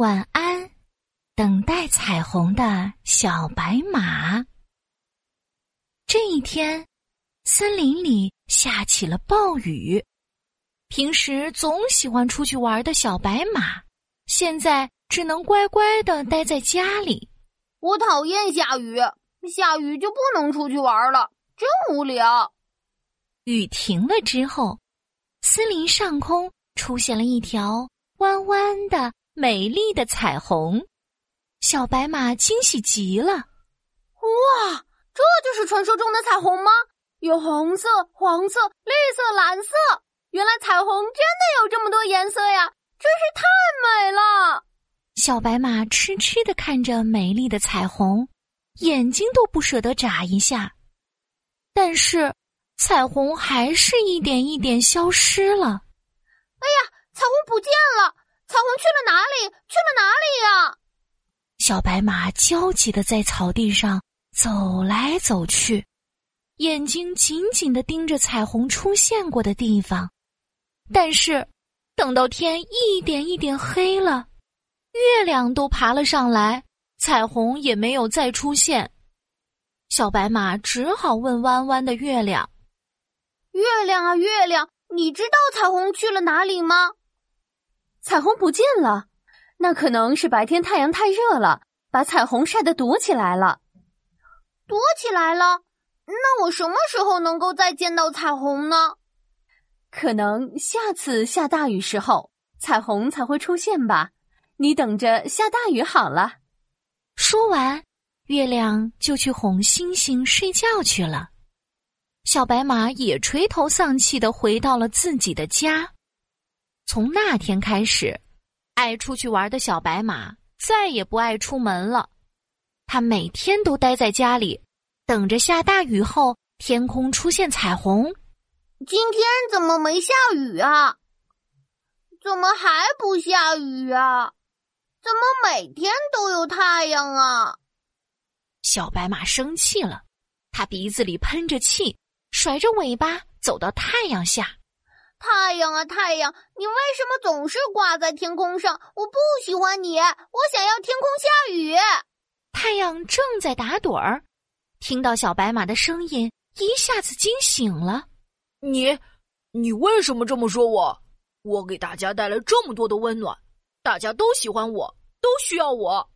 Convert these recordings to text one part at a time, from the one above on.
晚安，等待彩虹的小白马。这一天，森林里下起了暴雨。平时总喜欢出去玩的小白马，现在只能乖乖的待在家里。我讨厌下雨，下雨就不能出去玩了，真无聊。雨停了之后，森林上空出现了一条弯弯的。美丽的彩虹，小白马惊喜极了！哇，这就是传说中的彩虹吗？有红色、黄色、绿色、蓝色，原来彩虹真的有这么多颜色呀！真是太美了！小白马痴痴的看着美丽的彩虹，眼睛都不舍得眨一下。但是，彩虹还是一点一点消失了。哎呀，彩虹不见了！彩虹去了哪里？去了哪里呀？小白马焦急的在草地上走来走去，眼睛紧紧的盯着彩虹出现过的地方。但是，等到天一点一点黑了，月亮都爬了上来，彩虹也没有再出现。小白马只好问弯弯的月亮：“月亮啊，月亮，你知道彩虹去了哪里吗？”彩虹不见了，那可能是白天太阳太热了，把彩虹晒得躲起来了。躲起来了？那我什么时候能够再见到彩虹呢？可能下次下大雨时候，彩虹才会出现吧。你等着下大雨好了。说完，月亮就去哄星星睡觉去了。小白马也垂头丧气的回到了自己的家。从那天开始，爱出去玩的小白马再也不爱出门了。他每天都待在家里，等着下大雨后天空出现彩虹。今天怎么没下雨啊？怎么还不下雨啊？怎么每天都有太阳啊？小白马生气了，它鼻子里喷着气，甩着尾巴走到太阳下。太阳啊，太阳，你为什么总是挂在天空上？我不喜欢你，我想要天空下雨。太阳正在打盹儿，听到小白马的声音，一下子惊醒了。你，你为什么这么说我？我给大家带来这么多的温暖，大家都喜欢我，都需要我。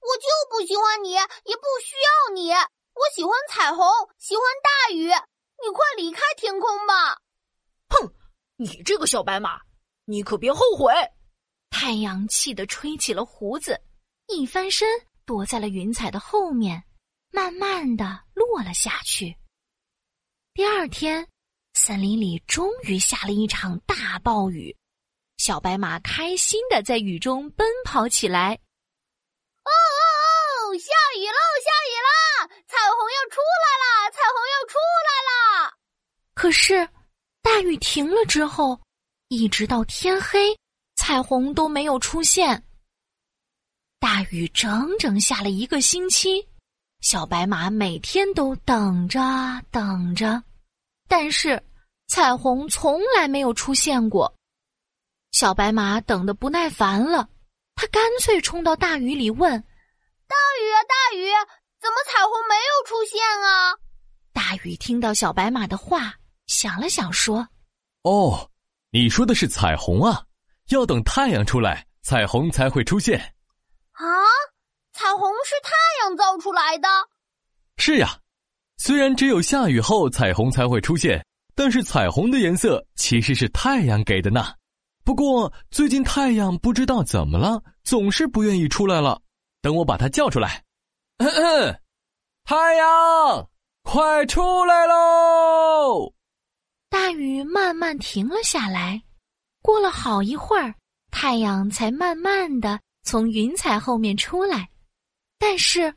我就不喜欢你，也不需要你。我喜欢彩虹，喜欢大雨。你快离开天空吧。哼，你这个小白马，你可别后悔！太阳气得吹起了胡子，一翻身躲在了云彩的后面，慢慢的落了下去。第二天，森林里终于下了一场大暴雨，小白马开心的在雨中奔跑起来。哦哦哦！下雨喽，下雨啦！彩虹要出来啦！彩虹要出来啦！可是。大雨停了之后，一直到天黑，彩虹都没有出现。大雨整整下了一个星期，小白马每天都等着等着，但是彩虹从来没有出现过。小白马等得不耐烦了，他干脆冲到大雨里问：“大雨啊，大雨，怎么彩虹没有出现啊？”大雨听到小白马的话。想了想，说：“哦，你说的是彩虹啊！要等太阳出来，彩虹才会出现。啊，彩虹是太阳造出来的？是呀，虽然只有下雨后彩虹才会出现，但是彩虹的颜色其实是太阳给的呢。不过最近太阳不知道怎么了，总是不愿意出来了。等我把它叫出来。嗯嗯，太阳，快出来喽！”大雨慢慢停了下来，过了好一会儿，太阳才慢慢的从云彩后面出来。但是，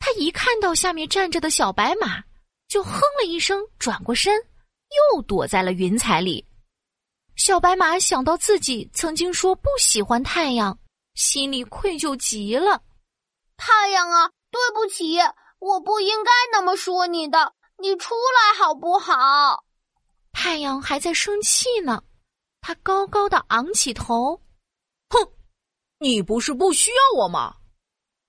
他一看到下面站着的小白马，就哼了一声，转过身，又躲在了云彩里。小白马想到自己曾经说不喜欢太阳，心里愧疚极了。太阳啊，对不起，我不应该那么说你的，你出来好不好？太阳还在生气呢，他高高的昂起头，哼，你不是不需要我吗？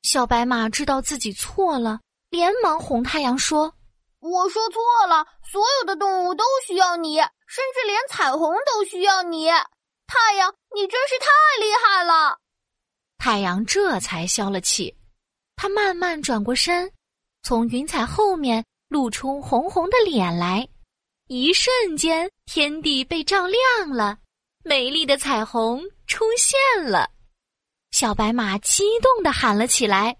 小白马知道自己错了，连忙哄太阳说：“我说错了，所有的动物都需要你，甚至连彩虹都需要你。太阳，你真是太厉害了！”太阳这才消了气，他慢慢转过身，从云彩后面露出红红的脸来。一瞬间，天地被照亮了，美丽的彩虹出现了。小白马激动的喊了起来：“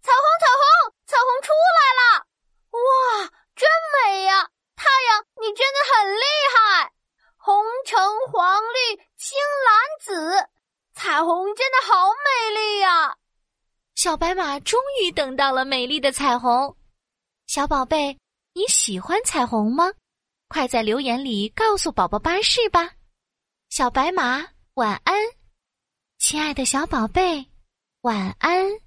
彩虹，彩虹，彩虹出来了！哇，真美呀！太阳，你真的很厉害！红、橙、黄、绿、青、蓝、紫，彩虹真的好美丽呀！”小白马终于等到了美丽的彩虹。小宝贝，你喜欢彩虹吗？快在留言里告诉宝宝巴士吧，小白马晚安，亲爱的小宝贝，晚安。